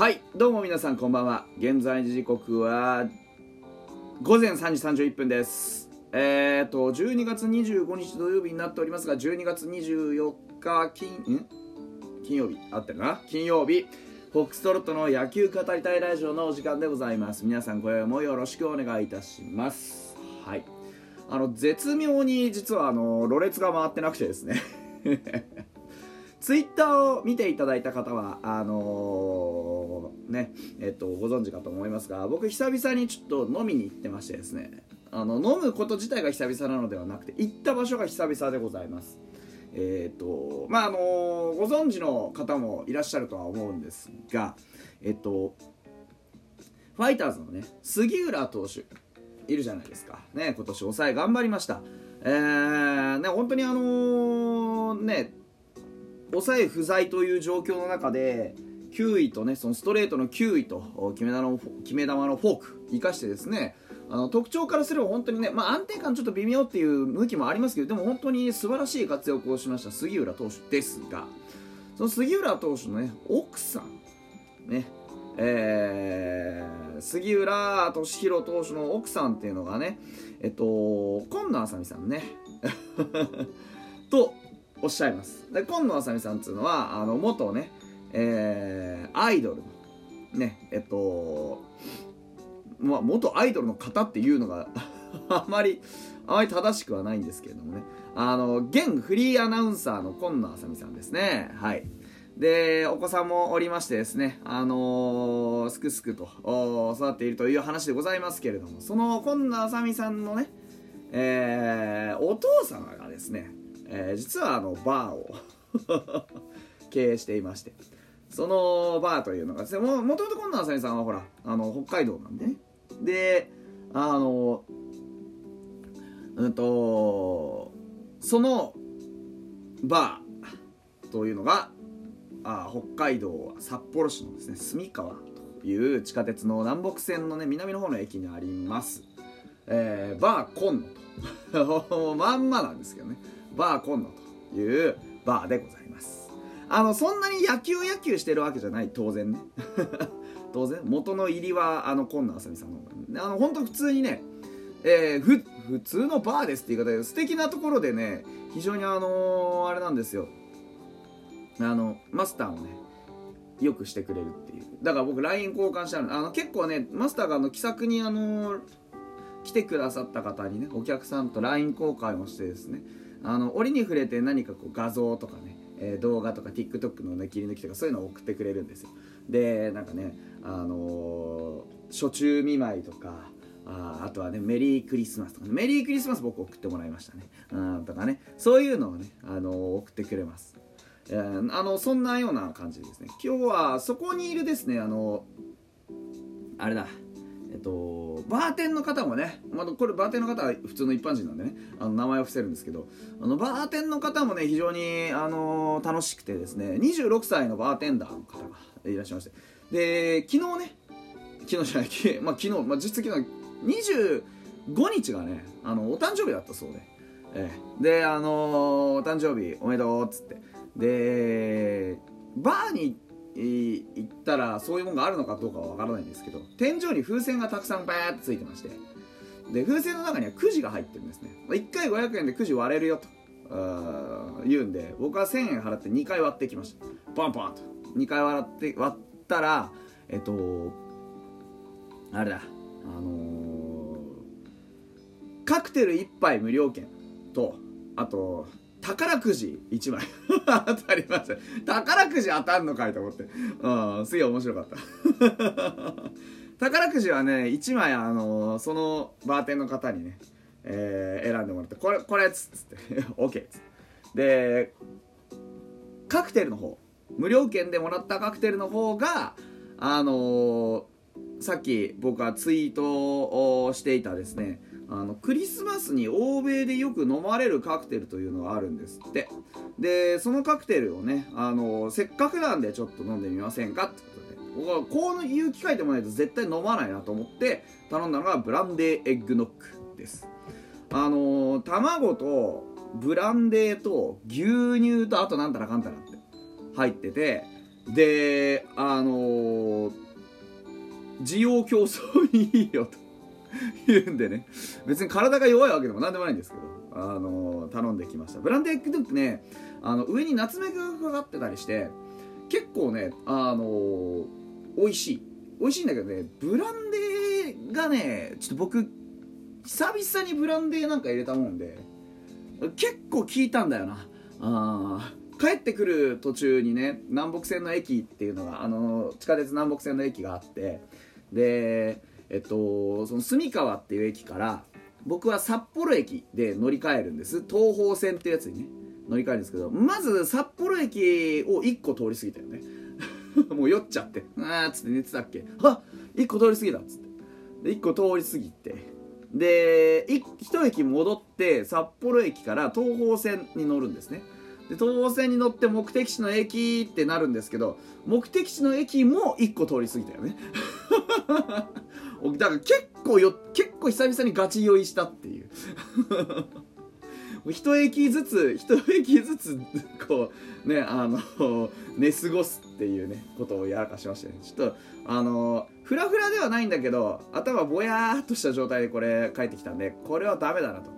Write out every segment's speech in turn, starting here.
はいどうも皆さんこんばんは。現在時刻は午前3時31分です。えーと12月25日土曜日になっておりますが12月24日金金曜日。合ってるな？金曜日。フォックストロットの野球語りたいラジオのお時間でございます。皆さん今夜もよろしくお願いいたします。はい。あの絶妙に実はあのろれが回ってなくてですね。ツイッターを見ていただいた方はあのー、ねえっとご存知かと思いますが僕久々にちょっと飲みに行ってましてですね。あの飲むこと自体が久々なのではなくて行った場所が久々でございます。えっ、とまああのー、ご存知の方もいらっしゃるとは思うんですがえっ、とファイターズのね杉浦投手いるじゃないですか。ね今年抑え頑張りました。えー、ね本当にあの、ね抑え不在という状況の中で9位とねそのストレートの9位と決め球の決め球のフォーク生かしてですねあの特徴からすれば本当にね、まあ、安定感ちょっと微妙っていう向きもありますけどでも本当に素晴らしい活躍をしました杉浦投手ですがその杉浦投手のね奥さんねえー、杉浦敏弘投手の奥さんっていうのがねえっと今野あさみさんね。とおっしゃいます。で今野あさみさんっていうのはあの元ね、えー、アイドルのねえっとまあ元アイドルの方っていうのが あまりあまり正しくはないんですけれどもね。あの現フリーアナウンサーの今野あさみさんですね。はい。でお子さんもおりましてですねあのー、すくすくと育っているという話でございますけれどもその今野あさみさんのねえー、お父様がですねえー、実はあのバーを 経営していましてそのバーというのがですねももともと今度浅見さんはほらあの北海道なんでね。であのうんとそのバーというのがあ北海道札幌市のですね住川という地下鉄の南北線のね南の方の駅にあります、えー、バーコンノと。まんまなんですけどね。バーコンノというバーでございます。あのそんなに野球野球してるわけじゃない当然ね。当然元の入りはあの今野あさみさんの方が、ね。あの本当普通にねえー、ふ普通のバーですって言い方で素敵なところでね非常にあのー、あれなんですよ。あのマスターをねよくしてくれるっていう。だから僕 LINE 交換したの。あの結構ねマスターがあの気さくにあのー、来てくださった方にねお客さんと LINE 交換をしてですねあの折に触れて何かこう画像とかね、えー、動画とか TikTok の、ね、切り抜きとかそういうのを送ってくれるんですよ。でなんかねあのー、初中見舞いとかああとはねメリークリスマスとか、ね、メリークリスマス僕送ってもらいましたね。うんとかねそういうのをね、あのー、送ってくれます。えー、あのそんなような感じですね。今日はそこにいるですねあのあれだ。えっと、バーテンの方もね、まあ、これバーテンの方は普通の一般人なんでねあの名前を伏せるんですけどあのバーテンの方もね非常に、あの楽しくてですね26歳のバーテンダーの方がいらっしゃいましてで昨日ね昨日じゃない、まあ、昨日、まあ、実昨日25日がねあのお誕生日だったそうで、ええ、であのお誕生日おめでとうっつってでバーに行ったらそういうものがあるのかどうかはわからないんですけど天井に風船がたくさんバーってついてましてで風船の中にはくじが入ってるんですね。1回500円でくじ割れるよと言うんで僕は1000円払って2回割ってきました。パンパンと。2回割って割ったらえっとあれだ。あのー、カクテル1杯無料券とあと宝くじ1枚。当たりました宝くじ当たんのかいと思って。うんすげえ面白かった。宝くじはね1枚あのそのバーテンの方にね、えー、選んでもらってこれこれっつって OK っつって。でカクテルの方。無料券でもらったカクテルの方があのー、さっき僕はツイートをしていたですねあのクリスマスに欧米でよく飲まれるカクテルというのがあるんですって。でそのカクテルをねあのせっかくなんでちょっと飲んでみませんかってことで。僕はこういう機会でもないと絶対飲まないなと思って頼んだのがブランデーエッグノックです。あの卵とブランデーと牛乳とあとなんたらかんたらって入ってて。であのー、需要競争にいいよと。言うんでね。別に体が弱いわけでも何でもないんですけど、あの、頼んできました。ブランデーエッグドゥってねあの上にナツメグがかかってたりして結構ねあの、美味しい。美味しいんだけどねブランデーがねちょっと僕久々にブランデーなんか入れたもんで結構効いたんだよな。あ帰ってくる途中にね南北線の駅っていうのがあの地下鉄南北線の駅があってでえっとその住川っていう駅から僕は札幌駅で乗り換えるんです。東方線っていうやつにね乗り換えるんですけどまず札幌駅を1個通り過ぎたよね。もう酔っちゃってあーっつって寝てたっけ。あ1個通り過ぎたっつって。で1個通り過ぎてで1駅戻って札幌駅から東方線に乗るんですね。で東方線に乗って目的地の駅ってなるんですけど目的地の駅も1個通り過ぎたよね。だから結構よ結構久々にガチ酔いしたっていう。一駅ずつ一駅ずつ こうねあの寝過ごすっていうねことをやらかしましたね。ちょっとあのフラフラではないんだけど頭ぼやーっとした状態でこれ帰ってきたんでこれはダメだなと。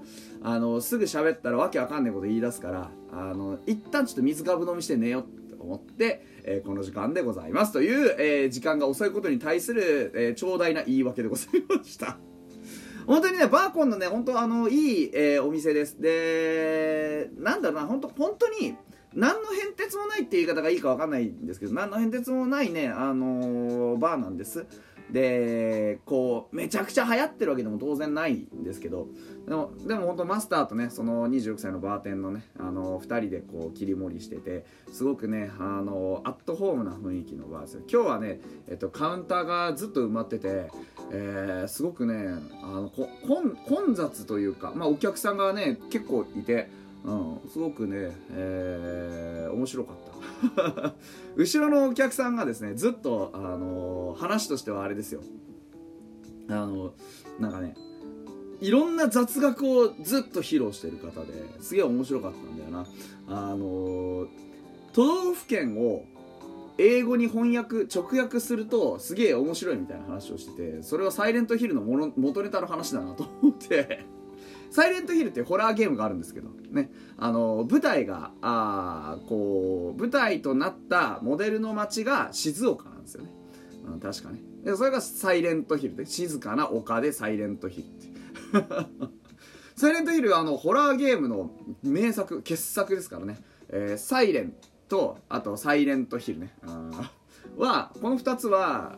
あのすぐ喋ったらわけわかんないこと言い出すからあの一旦ちょっと水かぶ飲みして寝よって思ってえー、この時間でございます。という、えー、時間が遅いことに対する、えー、長大な言い訳でございました。本当にねバーコンのね本当あのいい、えー、お店です。でなんだろうな本当本当に何の変哲もないって言い方がいいかわかんないんですけど何の変哲もないねあのー、バーなんです。でこうめちゃくちゃ流行ってるわけでも当然ないんですけどでもでも本当マスターとねその26歳のバーテンのねあの2人でこう切り盛りしててすごくねあのアットホームな雰囲気のバーですよ。今日はね、えっと、カウンターがずっと埋まってて、えー、すごくねあのこ混雑というか、まあ、お客さんがね結構いて、うん、すごくね、えー、面白かった。後ろのお客さんがですねずっと、あのー、話としてはあれですよ。あのなんかねいろんな雑学をずっと披露してる方ですげえ面白かったんだよな。あの都道府県を英語に翻訳直訳するとすげえ面白いみたいな話をしててそれはサイレントヒルの元ネタの話だなと思って。サイレントヒルっていうホラーゲームがあるんですけどね。あの舞台があこう舞台となったモデルの街が静岡なんですよね、うん、確かね。でそれがサイレントヒルで静かな丘でサイレントヒルって サイレントヒルあのホラーゲームの名作傑作ですからね、えー、サイレンとあとサイレントヒルね。はこの2つは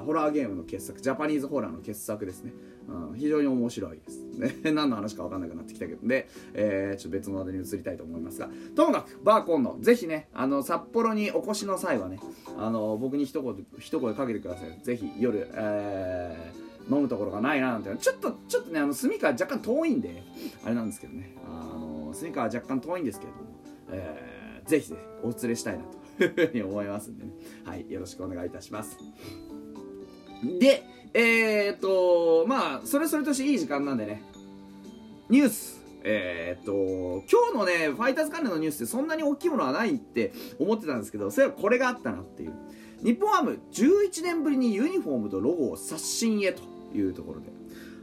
あホラーゲームの傑作ジャパニーズホラーの傑作ですね。うん、非常に面白いです。ね、何の話か分かんなくなってきたけど。で、えー、ちょっと別の話題に移りたいと思いますが、ともかく、バーコンの、ぜひね、あの、札幌にお越しの際はね、あの、僕に一言、一声かけてください。ぜひ、夜、えー、飲むところがないななんて。ちょっとちょっとねあの住川若干遠いんであれなんですけどね。あの住川若干遠いんですけれども、えー、ぜひぜひお連れしたいなと。ふうに思いますんでねはいよろしくお願いいたしますでえー、っと、まあ、それそれとしていい時間なんでね、ニュース。えー、っと、今日のね、ファイターズ関連のニュースってそんなに大きいものはないって思ってたんですけど、それはこれがあったなっていう。日本ハム11年ぶりにユニフォームとロゴを刷新へというところで。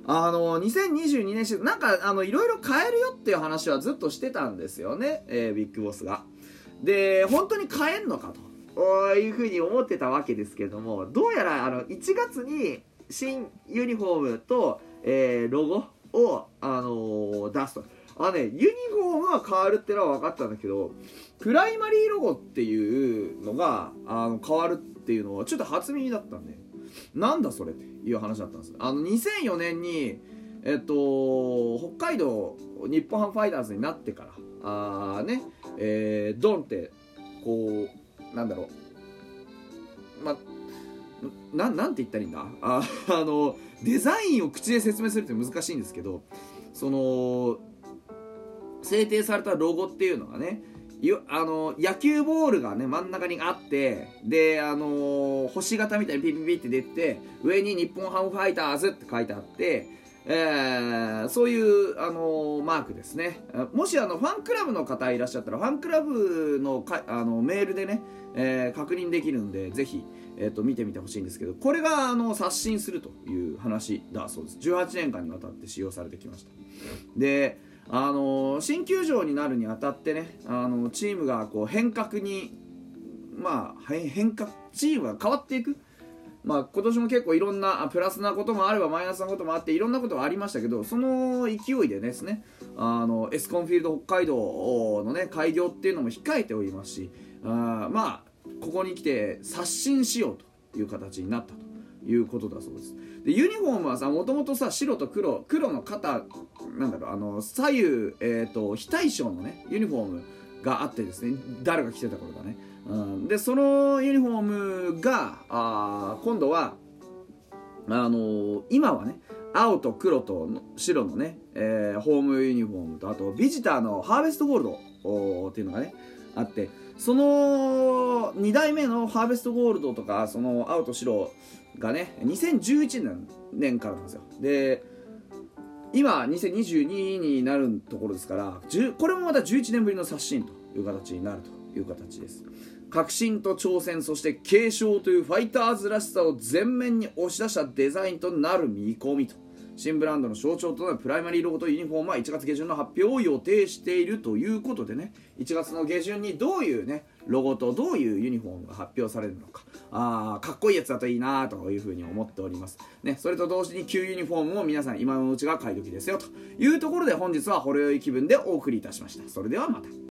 あの、2022年シーズン、なんか、あの、いろいろ変えるよっていう話はずっとしてたんですよね、えー、ビッグボスが。で、本当に変えんのかと。いうふうに思ってたわけですけども、どうやらあの1月に新ユニフォームと、えー、ロゴを、あのー、出すと。あね、ユニフォームは変わるってのは分かったんだけど、プライマリーロゴっていうのがあの変わるっていうのはちょっと初耳だったんで、なんだそれっていう話だったんです。あの、2004年に、えっと、北海道日本ハムファイターズになってから、あね、えー、ドンって、こう、なんだろう、ま、ななんて言ったらいいんだ？ああのデザインを口で説明するって難しいんですけどその制定されたロゴっていうのがねあの野球ボールがね真ん中にあってであの星型みたいにピピピって出て上に「日本ハムファイターズ」って書いてあって、えー、そういう、あのマークですね。もしあのファンクラブの方いらっしゃったらファンクラブのかあのメールでね、えー、確認できるんでぜひ、えーと、見てみてほしいんですけどこれがあの刷新するという話だそうです。18年間にわたって使用されてきました。であの新球場になるにあたってねあのチームがこう変革にまあ変革チームが変わっていくまあ、今年も結構いろんなプラスなこともあればマイナスなこともあっていろんなことがありましたけどその勢いでですねあのエスコンフィールド北海道のね開業っていうのも控えておりますしあまあここに来て刷新しようという形になったということだそうです。でユニフォームはさもともとさ白と黒黒の肩なんだろうあの左右、えーと、非対称のねユニフォームがあってですね誰が着てた頃だね、でそのユニフォームがあ今度はあのー、今はね青と黒と白のね、えー、ホームユニフォームとあとビジターのハーベストゴールドっていうのがねあってその2代目のハーベストゴールドとかその青と白がね2011年からなんですよ。で今2022になるところですからこれもまた11年ぶりの刷新という形になるという形です。革新と挑戦そして継承というファイターズらしさを前面に押し出したデザインとなる見込みと。新ブランドの象徴となるプライマリーロゴとユニフォームは1月下旬の発表を予定しているということでね。1月の下旬にどういうねロゴとどういうユニフォームが発表されるのか。あーかっこいいやつだといいなというふうに思っております、ね、それと同時に旧ユニフォームも皆さん今のうちが買い時ですよというところで本日はほろ酔い気分でお送りいたしました。それではまた。